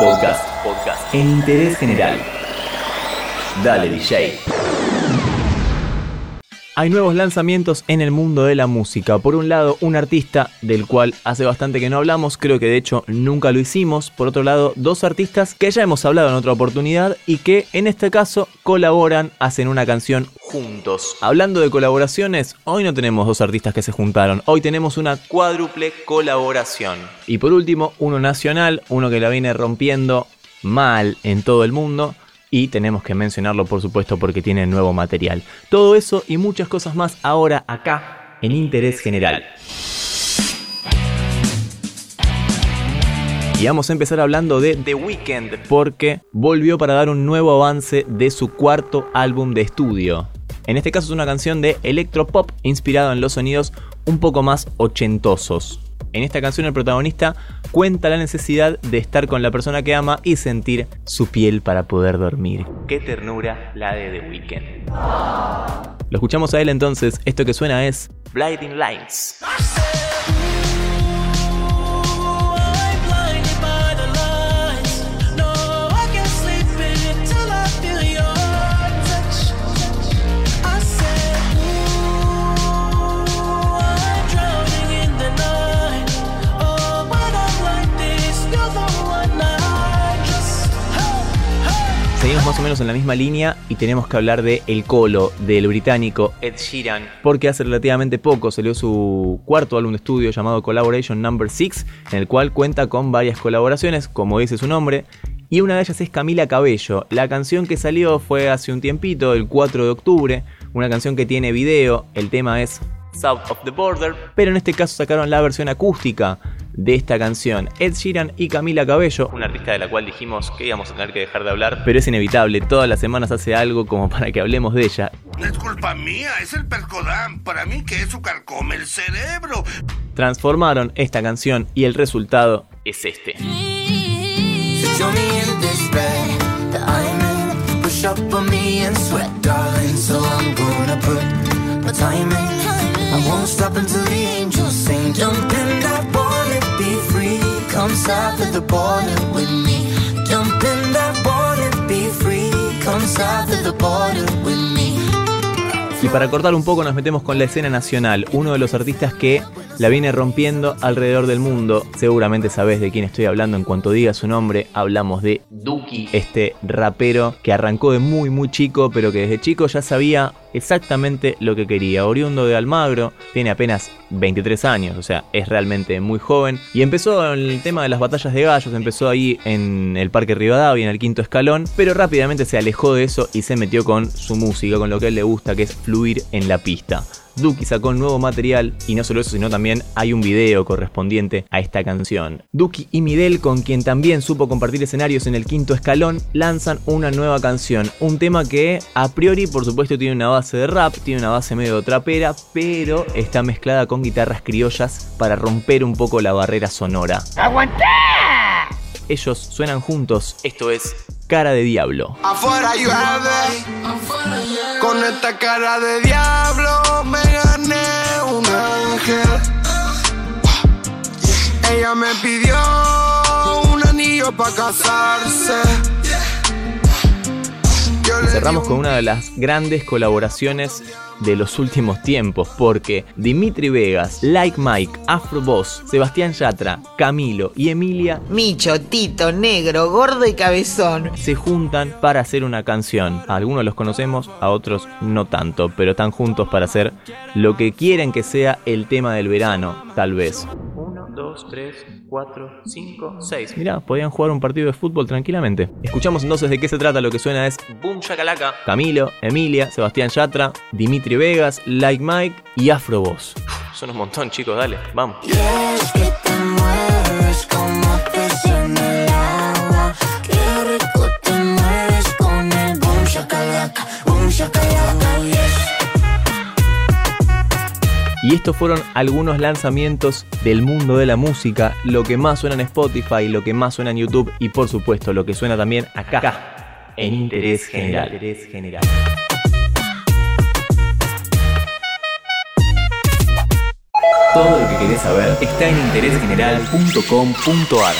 Podcast. Podcast. En interés general. Dale, DJ. Hay nuevos lanzamientos en el mundo de la música. Por un lado, un artista del cual hace bastante que no hablamos, creo que de hecho nunca lo hicimos. Por otro lado, dos artistas que ya hemos hablado en otra oportunidad y que en este caso colaboran, hacen una canción juntos. Hablando de colaboraciones, hoy no tenemos dos artistas que se juntaron, hoy tenemos una cuádruple colaboración. Y por último, uno nacional, uno que la viene rompiendo mal en todo el mundo y tenemos que mencionarlo por supuesto porque tiene nuevo material. Todo eso y muchas cosas más ahora acá en Interés General. Y vamos a empezar hablando de The Weeknd porque volvió para dar un nuevo avance de su cuarto álbum de estudio. En este caso es una canción de electropop inspirado en los sonidos un poco más ochentosos. En esta canción el protagonista cuenta la necesidad de estar con la persona que ama y sentir su piel para poder dormir. Qué ternura la de The Weeknd. Lo escuchamos a él entonces, esto que suena es Blinding Lights. O menos en la misma línea y tenemos que hablar de El Colo, del británico Ed Sheeran, porque hace relativamente poco salió su cuarto álbum de estudio llamado Collaboration Number 6, en el cual cuenta con varias colaboraciones, como dice su nombre, y una de ellas es Camila Cabello. La canción que salió fue hace un tiempito, el 4 de octubre, una canción que tiene video, el tema es South of the Border, pero en este caso sacaron la versión acústica de esta canción. Ed Sheeran y Camila Cabello, una artista de la cual dijimos que íbamos a tener que dejar de hablar, pero es inevitable, todas las semanas hace algo como para que hablemos de ella. No es culpa mía, es el para mí que eso carcome el cerebro. Transformaron esta canción y el resultado es este. South of the border with me. Jump in that water, be free. Come south of the border with me. Y para cortar un poco nos metemos con la escena nacional, uno de los artistas que la viene rompiendo alrededor del mundo. Seguramente sabes de quién estoy hablando en cuanto diga su nombre. Hablamos de Duki, este rapero que arrancó de muy muy chico, pero que desde chico ya sabía exactamente lo que quería. Oriundo de Almagro, tiene apenas 23 años, o sea, es realmente muy joven. Y empezó en el tema de las batallas de gallos, empezó ahí en el Parque Rivadavia, en el quinto escalón, pero rápidamente se alejó de eso y se metió con su música, con lo que a él le gusta, que es fluir en la pista. Duki sacó nuevo material y no solo eso, sino también hay un video correspondiente a esta canción. Duki y Midel, con quien también supo compartir escenarios en el quinto escalón, lanzan una nueva canción. Un tema que a priori, por supuesto, tiene una base de rap, tiene una base medio trapera, pero está mezclada con guitarras criollas para romper un poco la barrera sonora. ¡Aguanta! Ellos suenan juntos, esto es Cara de Diablo. Afuera llueve, con esta cara de diablo me gané un ángel. Ella me pidió un anillo para casarse. Cerramos con un una de las grandes colaboraciones de los últimos tiempos, porque Dimitri Vegas, Like Mike, Afro Boss, Sebastián Yatra, Camilo y Emilia Micho, Tito, negro, gordo y cabezón. se juntan para hacer una canción. A algunos los conocemos, a otros no tanto, pero están juntos para hacer lo que quieren que sea el tema del verano, tal vez. 1, 2, 3, 4, 5, 6. Mirá, podían jugar un partido de fútbol tranquilamente. Escuchamos entonces de qué se trata. Lo que suena es Boom Shakalaka. Camilo, Emilia, Sebastián Yatra, Dimitri Vegas, Like Mike y Afro Boss. Son un montón, chicos, dale, vamos. Estos fueron algunos lanzamientos del mundo de la música, lo que más suena en Spotify, lo que más suena en YouTube y por supuesto lo que suena también acá, en Interés General. Interés General. Todo lo que querés saber está en interésgeneral.com.ar.